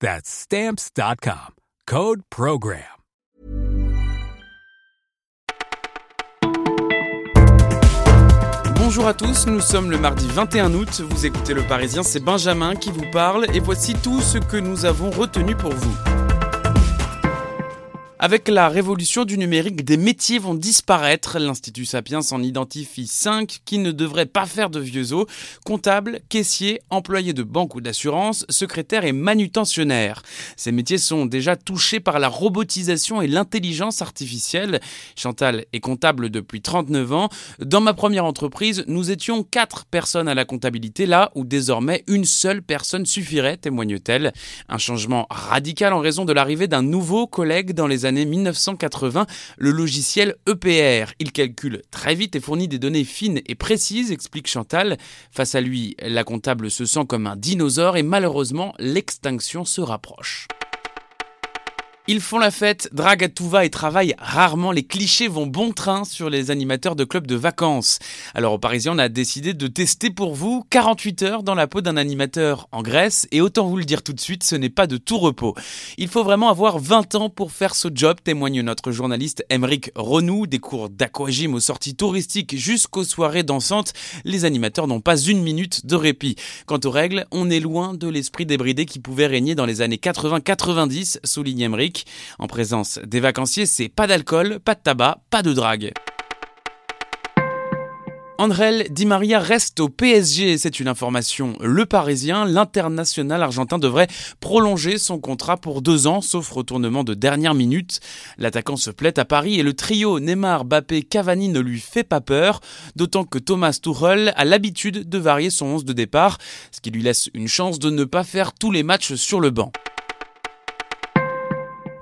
That's Stamps.com. Code Program. Bonjour à tous, nous sommes le mardi 21 août, vous écoutez Le Parisien, c'est Benjamin qui vous parle et voici tout ce que nous avons retenu pour vous. Avec la révolution du numérique, des métiers vont disparaître. L'Institut Sapiens en identifie cinq qui ne devraient pas faire de vieux os. Comptable, caissier, employé de banque ou d'assurance, secrétaire et manutentionnaire. Ces métiers sont déjà touchés par la robotisation et l'intelligence artificielle. Chantal est comptable depuis 39 ans. Dans ma première entreprise, nous étions quatre personnes à la comptabilité, là où désormais une seule personne suffirait, témoigne-t-elle. Un changement radical en raison de l'arrivée d'un nouveau collègue dans les années 1980, le logiciel EPR. Il calcule très vite et fournit des données fines et précises, explique Chantal. Face à lui, la comptable se sent comme un dinosaure et malheureusement, l'extinction se rapproche. Ils font la fête, draguent à tout va et travaillent rarement. Les clichés vont bon train sur les animateurs de clubs de vacances. Alors au Parisien, on a décidé de tester pour vous 48 heures dans la peau d'un animateur en Grèce. Et autant vous le dire tout de suite, ce n'est pas de tout repos. Il faut vraiment avoir 20 ans pour faire ce job, témoigne notre journaliste Emeric Renou. Des cours d'aquagym aux sorties touristiques jusqu'aux soirées dansantes, les animateurs n'ont pas une minute de répit. Quant aux règles, on est loin de l'esprit débridé qui pouvait régner dans les années 80-90, souligne Emeric. En présence des vacanciers, c'est pas d'alcool, pas de tabac, pas de drague. Andrel Di Maria reste au PSG, c'est une information. Le Parisien, l'international argentin devrait prolonger son contrat pour deux ans, sauf retournement de dernière minute. L'attaquant se plaît à Paris et le trio Neymar, Bappé, Cavani ne lui fait pas peur, d'autant que Thomas Tuchel a l'habitude de varier son 11 de départ, ce qui lui laisse une chance de ne pas faire tous les matchs sur le banc.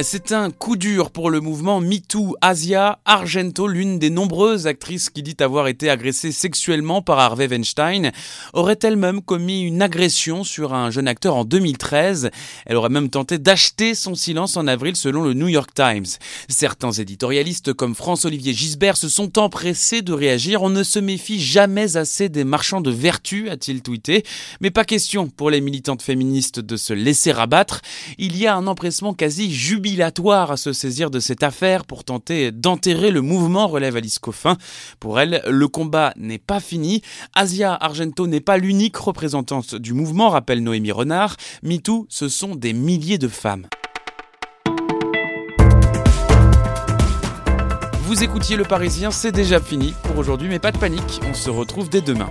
C'est un coup dur pour le mouvement MeToo. Asia Argento, l'une des nombreuses actrices qui dit avoir été agressée sexuellement par Harvey Weinstein, aurait elle-même commis une agression sur un jeune acteur en 2013. Elle aurait même tenté d'acheter son silence en avril selon le New York Times. Certains éditorialistes comme France-Olivier Gisbert se sont empressés de réagir. On ne se méfie jamais assez des marchands de vertu, a-t-il tweeté. Mais pas question pour les militantes féministes de se laisser rabattre. Il y a un empressement quasi à se saisir de cette affaire pour tenter d'enterrer le mouvement, relève Alice Coffin. Pour elle, le combat n'est pas fini. Asia Argento n'est pas l'unique représentante du mouvement, rappelle Noémie Renard. MeToo, ce sont des milliers de femmes. Vous écoutiez Le Parisien, c'est déjà fini pour aujourd'hui, mais pas de panique, on se retrouve dès demain.